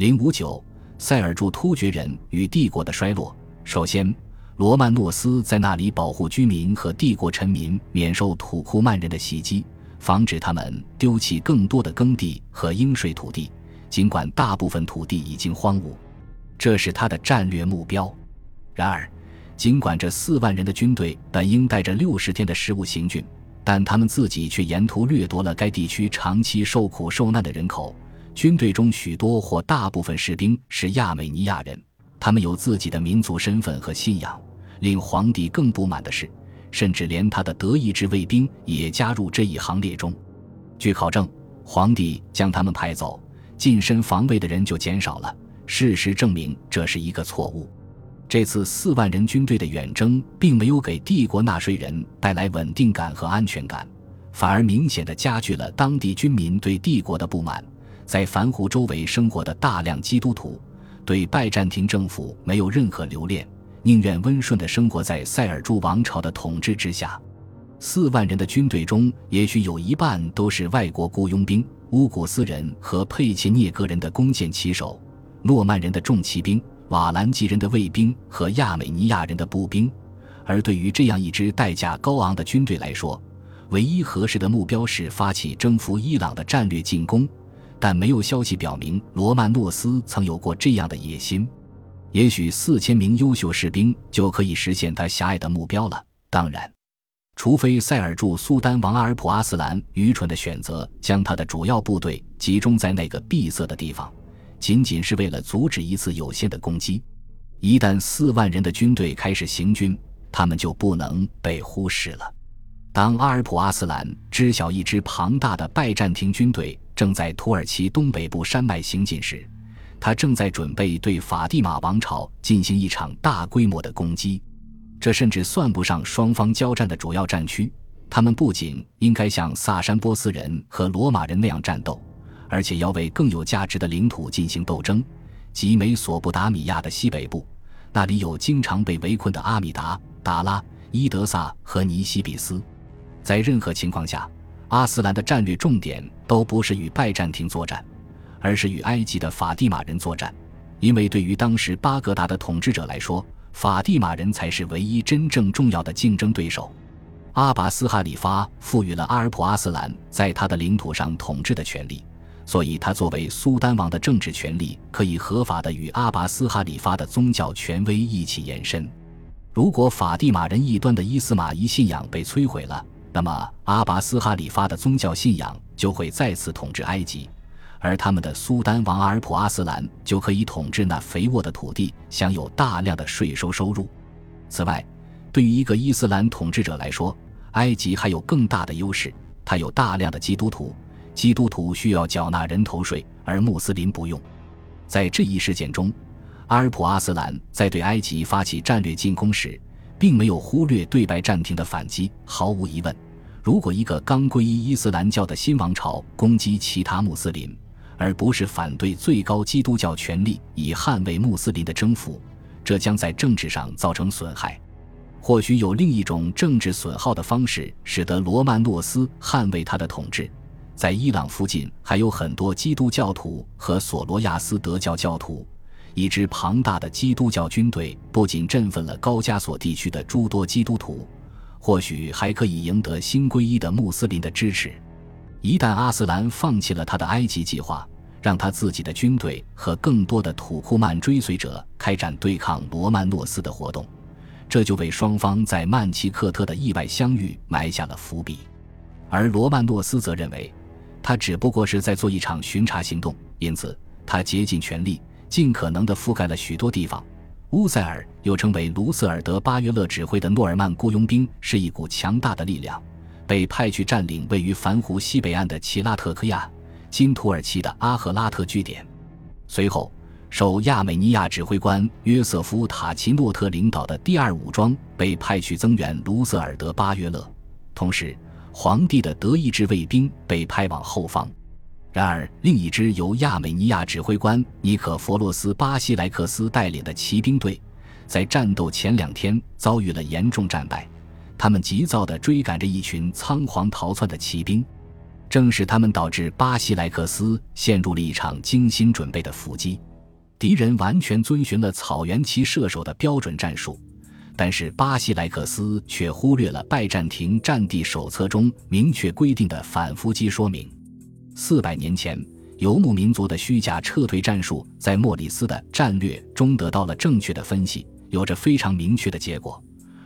零五九，塞尔柱突厥人与帝国的衰落。首先，罗曼诺斯在那里保护居民和帝国臣民免受土库曼人的袭击，防止他们丢弃更多的耕地和应税土地，尽管大部分土地已经荒芜。这是他的战略目标。然而，尽管这四万人的军队本应带着六十天的食物行军，但他们自己却沿途掠夺了该地区长期受苦受难的人口。军队中许多或大部分士兵是亚美尼亚人，他们有自己的民族身份和信仰。令皇帝更不满的是，甚至连他的德意志卫兵也加入这一行列中。据考证，皇帝将他们派走，近身防卫的人就减少了。事实证明，这是一个错误。这次四万人军队的远征，并没有给帝国纳税人带来稳定感和安全感，反而明显的加剧了当地军民对帝国的不满。在凡湖周围生活的大量基督徒，对拜占庭政府没有任何留恋，宁愿温顺的生活在塞尔柱王朝的统治之下。四万人的军队中，也许有一半都是外国雇佣兵：乌古斯人和佩切涅格人的弓箭骑手，诺曼人的重骑兵。瓦兰吉人的卫兵和亚美尼亚人的步兵，而对于这样一支代价高昂的军队来说，唯一合适的目标是发起征服伊朗的战略进攻。但没有消息表明罗曼诺斯曾有过这样的野心。也许四千名优秀士兵就可以实现他狭隘的目标了。当然，除非塞尔柱苏丹王阿尔普阿斯兰愚蠢的选择将他的主要部队集中在那个闭塞的地方。仅仅是为了阻止一次有限的攻击。一旦四万人的军队开始行军，他们就不能被忽视了。当阿尔普阿斯兰知晓一支庞大的拜占庭军队正在土耳其东北部山脉行进时，他正在准备对法蒂玛王朝进行一场大规模的攻击。这甚至算不上双方交战的主要战区。他们不仅应该像萨珊波斯人和罗马人那样战斗。而且要为更有价值的领土进行斗争，即美索不达米亚的西北部，那里有经常被围困的阿米达、达拉、伊德萨和尼西比斯。在任何情况下，阿斯兰的战略重点都不是与拜占庭作战，而是与埃及的法蒂玛人作战，因为对于当时巴格达的统治者来说，法蒂玛人才是唯一真正重要的竞争对手。阿拔斯哈里发赋予了阿尔普阿斯兰在他的领土上统治的权利。所以，他作为苏丹王的政治权力可以合法的与阿拔斯哈里发的宗教权威一起延伸。如果法蒂玛人异端的伊斯玛仪信仰被摧毁了，那么阿拔斯哈里发的宗教信仰就会再次统治埃及，而他们的苏丹王阿尔普阿斯兰就可以统治那肥沃的土地，享有大量的税收收入。此外，对于一个伊斯兰统治者来说，埃及还有更大的优势，他有大量的基督徒。基督徒需要缴纳人头税，而穆斯林不用。在这一事件中，阿尔普阿斯兰在对埃及发起战略进攻时，并没有忽略对拜占庭的反击。毫无疑问，如果一个刚皈依伊斯兰教的新王朝攻击其他穆斯林，而不是反对最高基督教权力以捍卫穆斯林的征服，这将在政治上造成损害。或许有另一种政治损耗的方式，使得罗曼诺斯捍卫他的统治。在伊朗附近还有很多基督教徒和索罗亚斯德教教徒，一支庞大的基督教军队不仅振奋了高加索地区的诸多基督徒，或许还可以赢得新皈依的穆斯林的支持。一旦阿斯兰放弃了他的埃及计划，让他自己的军队和更多的土库曼追随者开展对抗罗曼诺斯的活动，这就为双方在曼奇克特的意外相遇埋下了伏笔。而罗曼诺斯则认为。他只不过是在做一场巡查行动，因此他竭尽全力，尽可能地覆盖了许多地方。乌塞尔又称为卢瑟尔德巴约勒指挥的诺尔曼雇佣兵是一股强大的力量，被派去占领位于凡湖西北岸的齐拉特科亚（今土耳其的阿赫拉特）据点。随后，受亚美尼亚指挥官约瑟夫塔奇诺特领导的第二武装被派去增援卢瑟尔德巴约勒，同时。皇帝的德意志卫兵被派往后方，然而另一支由亚美尼亚指挥官尼可佛罗斯·巴西莱克斯带领的骑兵队，在战斗前两天遭遇了严重战败。他们急躁地追赶着一群仓皇逃窜的骑兵，正是他们导致巴西莱克斯陷入了一场精心准备的伏击。敌人完全遵循了草原骑射手的标准战术，但是巴西莱克斯却忽略了拜占庭战地手册中明确规定的反伏击说明。四百年前，游牧民族的虚假撤退战术在莫里斯的战略中得到了正确的分析，有着非常明确的结果。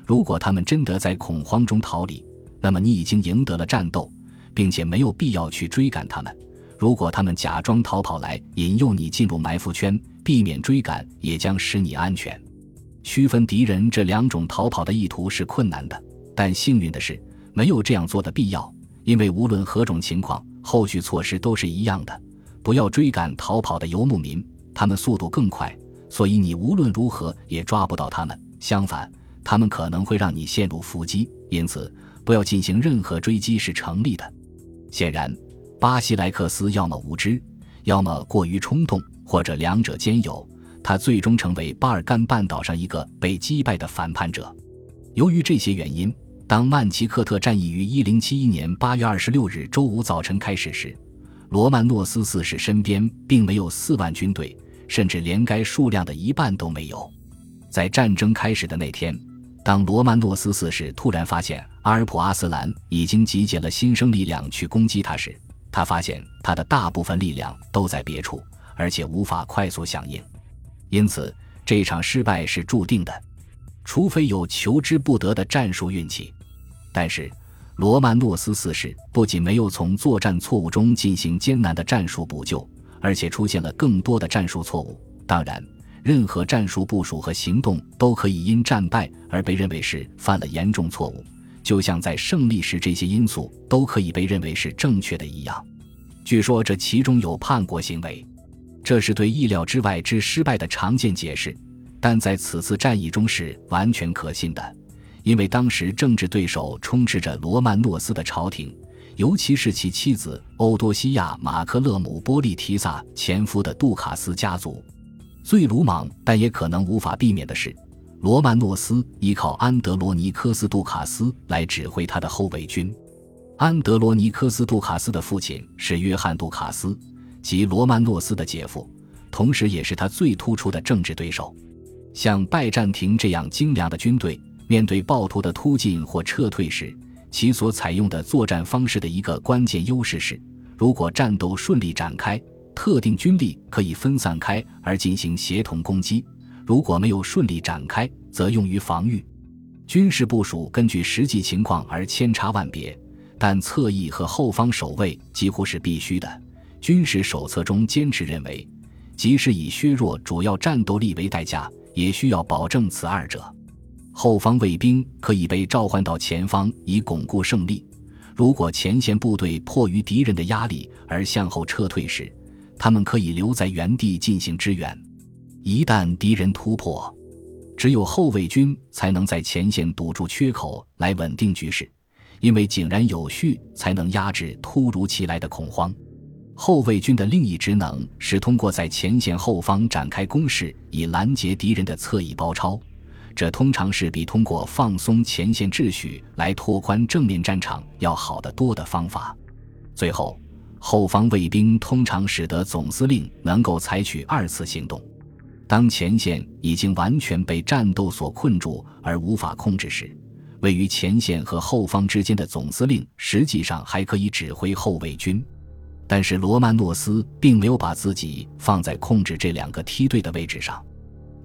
如果他们真的在恐慌中逃离，那么你已经赢得了战斗，并且没有必要去追赶他们。如果他们假装逃跑来引诱你进入埋伏圈，避免追赶也将使你安全。区分敌人这两种逃跑的意图是困难的，但幸运的是没有这样做的必要，因为无论何种情况，后续措施都是一样的。不要追赶逃跑的游牧民，他们速度更快，所以你无论如何也抓不到他们。相反，他们可能会让你陷入伏击，因此不要进行任何追击是成立的。显然。巴西莱克斯要么无知，要么过于冲动，或者两者兼有。他最终成为巴尔干半岛上一个被击败的反叛者。由于这些原因，当曼奇克特战役于1071年8月26日周五早晨开始时，罗曼诺斯四世身边并没有四万军队，甚至连该数量的一半都没有。在战争开始的那天，当罗曼诺斯四世突然发现阿尔普阿斯兰已经集结了新生力量去攻击他时，他发现他的大部分力量都在别处，而且无法快速响应，因此这场失败是注定的，除非有求之不得的战术运气。但是罗曼诺斯四世不仅没有从作战错误中进行艰难的战术补救，而且出现了更多的战术错误。当然，任何战术部署和行动都可以因战败而被认为是犯了严重错误。就像在胜利时，这些因素都可以被认为是正确的一样。据说这其中有叛国行为，这是对意料之外之失败的常见解释，但在此次战役中是完全可信的，因为当时政治对手充斥着罗曼诺斯的朝廷，尤其是其妻子欧多西亚·马克勒姆波利提萨前夫的杜卡斯家族。最鲁莽但也可能无法避免的是。罗曼诺斯依靠安德罗尼科斯·杜卡斯来指挥他的后卫军。安德罗尼科斯·杜卡斯的父亲是约翰·杜卡斯，即罗曼诺斯的姐夫，同时也是他最突出的政治对手。像拜占庭这样精良的军队，面对暴徒的突进或撤退时，其所采用的作战方式的一个关键优势是：如果战斗顺利展开，特定军力可以分散开而进行协同攻击。如果没有顺利展开，则用于防御。军事部署根据实际情况而千差万别，但侧翼和后方守卫几乎是必须的。军事手册中坚持认为，即使以削弱主要战斗力为代价，也需要保证此二者。后方卫兵可以被召唤到前方以巩固胜利。如果前线部队迫于敌人的压力而向后撤退时，他们可以留在原地进行支援。一旦敌人突破，只有后卫军才能在前线堵住缺口来稳定局势，因为井然有序才能压制突如其来的恐慌。后卫军的另一职能是通过在前线后方展开攻势以拦截敌人的侧翼包抄，这通常是比通过放松前线秩序来拓宽正面战场要好得多的方法。最后，后方卫兵通常使得总司令能够采取二次行动。当前线已经完全被战斗所困住而无法控制时，位于前线和后方之间的总司令实际上还可以指挥后卫军。但是罗曼诺斯并没有把自己放在控制这两个梯队的位置上，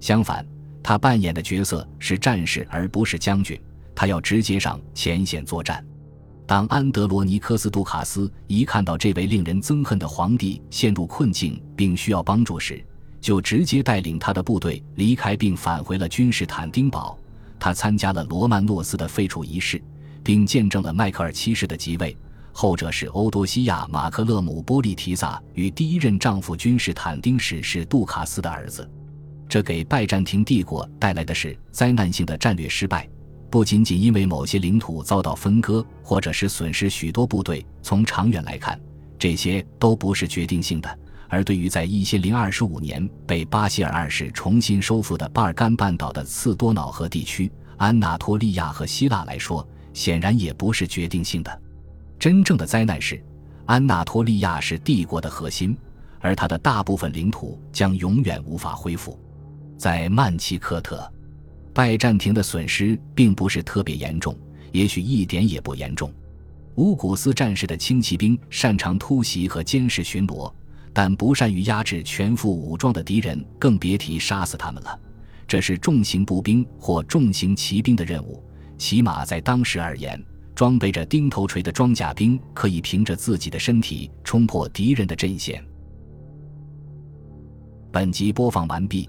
相反，他扮演的角色是战士而不是将军，他要直接上前线作战。当安德罗尼科斯·杜卡斯一看到这位令人憎恨的皇帝陷入困境并需要帮助时，就直接带领他的部队离开，并返回了君士坦丁堡。他参加了罗曼诺斯的废除仪式，并见证了迈克尔七世的即位。后者是欧多西亚·马克勒姆波利提萨与第一任丈夫君士坦丁使是杜卡斯的儿子。这给拜占庭帝国带来的是灾难性的战略失败，不仅仅因为某些领土遭到分割，或者是损失许多部队。从长远来看，这些都不是决定性的。而对于在一千零二十五年被巴希尔二世重新收复的巴尔干半岛的次多瑙河地区、安纳托利亚和希腊来说，显然也不是决定性的。真正的灾难是，安纳托利亚是帝国的核心，而它的大部分领土将永远无法恢复。在曼奇科特，拜占庭的损失并不是特别严重，也许一点也不严重。乌古斯战士的轻骑兵擅长突袭和监视巡逻，但不善于压制全副武装的敌人，更别提杀死他们了。这是重型步兵或重型骑兵的任务，起码在当时而言。装备着钉头锤的装甲兵可以凭着自己的身体冲破敌人的阵线。本集播放完毕，